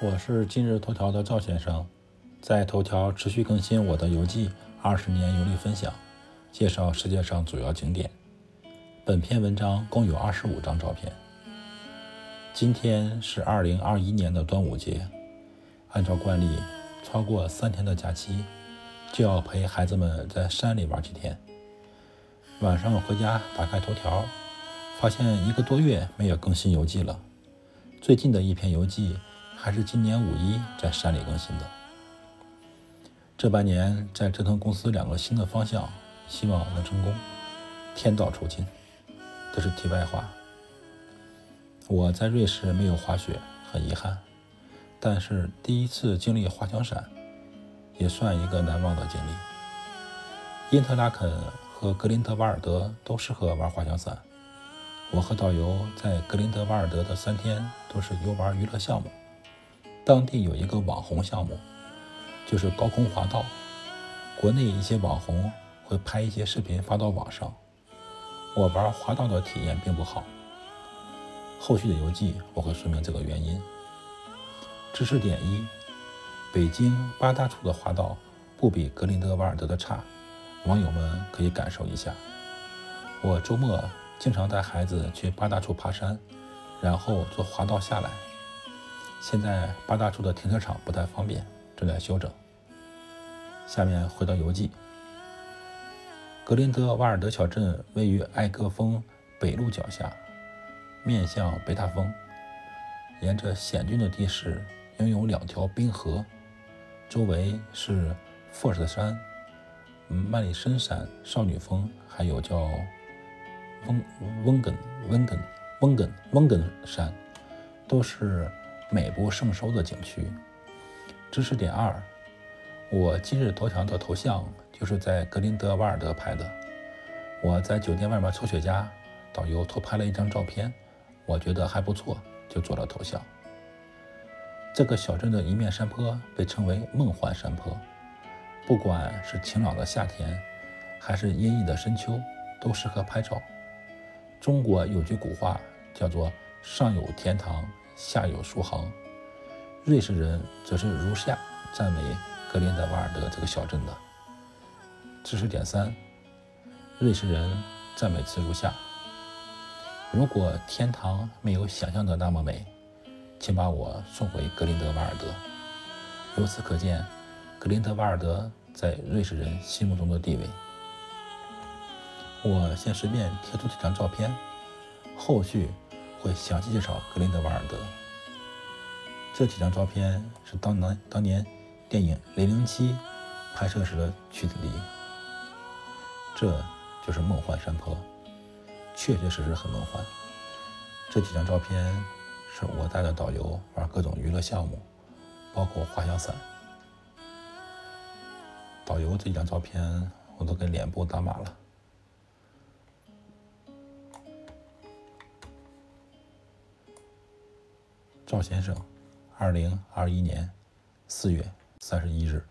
我是今日头条的赵先生，在头条持续更新我的游记二十年游历分享，介绍世界上主要景点。本篇文章共有二十五张照片。今天是二零二一年的端午节，按照惯例，超过三天的假期就要陪孩子们在山里玩几天。晚上回家打开头条，发现一个多月没有更新游记了。最近的一篇游记。还是今年五一在山里更新的。这半年在折腾公司两个新的方向，希望能成功。天道酬勤，这是题外话。我在瑞士没有滑雪，很遗憾。但是第一次经历滑翔伞，也算一个难忘的经历。因特拉肯和格林德瓦尔德都适合玩滑翔伞。我和导游在格林德瓦尔德的三天都是游玩娱乐项目。当地有一个网红项目，就是高空滑道。国内一些网红会拍一些视频发到网上。我玩滑道的体验并不好。后续的游记我会说明这个原因。知识点一：北京八大处的滑道不比格林德瓦尔德的差，网友们可以感受一下。我周末经常带孩子去八大处爬山，然后坐滑道下来。现在八大处的停车场不太方便，正在修整。下面回到游记。格林德瓦尔德小镇位于艾格峰北路脚下，面向北大峰，沿着险峻的地势，拥有两条冰河，周围是富尔特山、曼里森山、少女峰，还有叫温温根温根温根温根山，都是。美不胜收的景区。知识点二：我今日头条的头像就是在格林德瓦尔德拍的。我在酒店外面抽雪茄，导游偷拍了一张照片，我觉得还不错，就做了头像。这个小镇的一面山坡被称为梦幻山坡，不管是晴朗的夏天，还是阴翳的深秋，都适合拍照。中国有句古话叫做“上有天堂”。下有书行，瑞士人则是如下赞美格林德瓦尔德这个小镇的。知识点三：瑞士人赞美词如下：如果天堂没有想象的那么美，请把我送回格林德瓦尔德。由此可见，格林德瓦尔德在瑞士人心目中的地位。我先随便贴出几张照片，后续。会详细介绍格林德瓦尔德。这几张照片是当年当年电影《零零七》拍摄时的取景。这就是梦幻山坡，确确实实很梦幻。这几张照片是我带着导游玩各种娱乐项目，包括滑翔伞。导游这几张照片我都给脸部打码了。赵先生，二零二一年四月三十一日。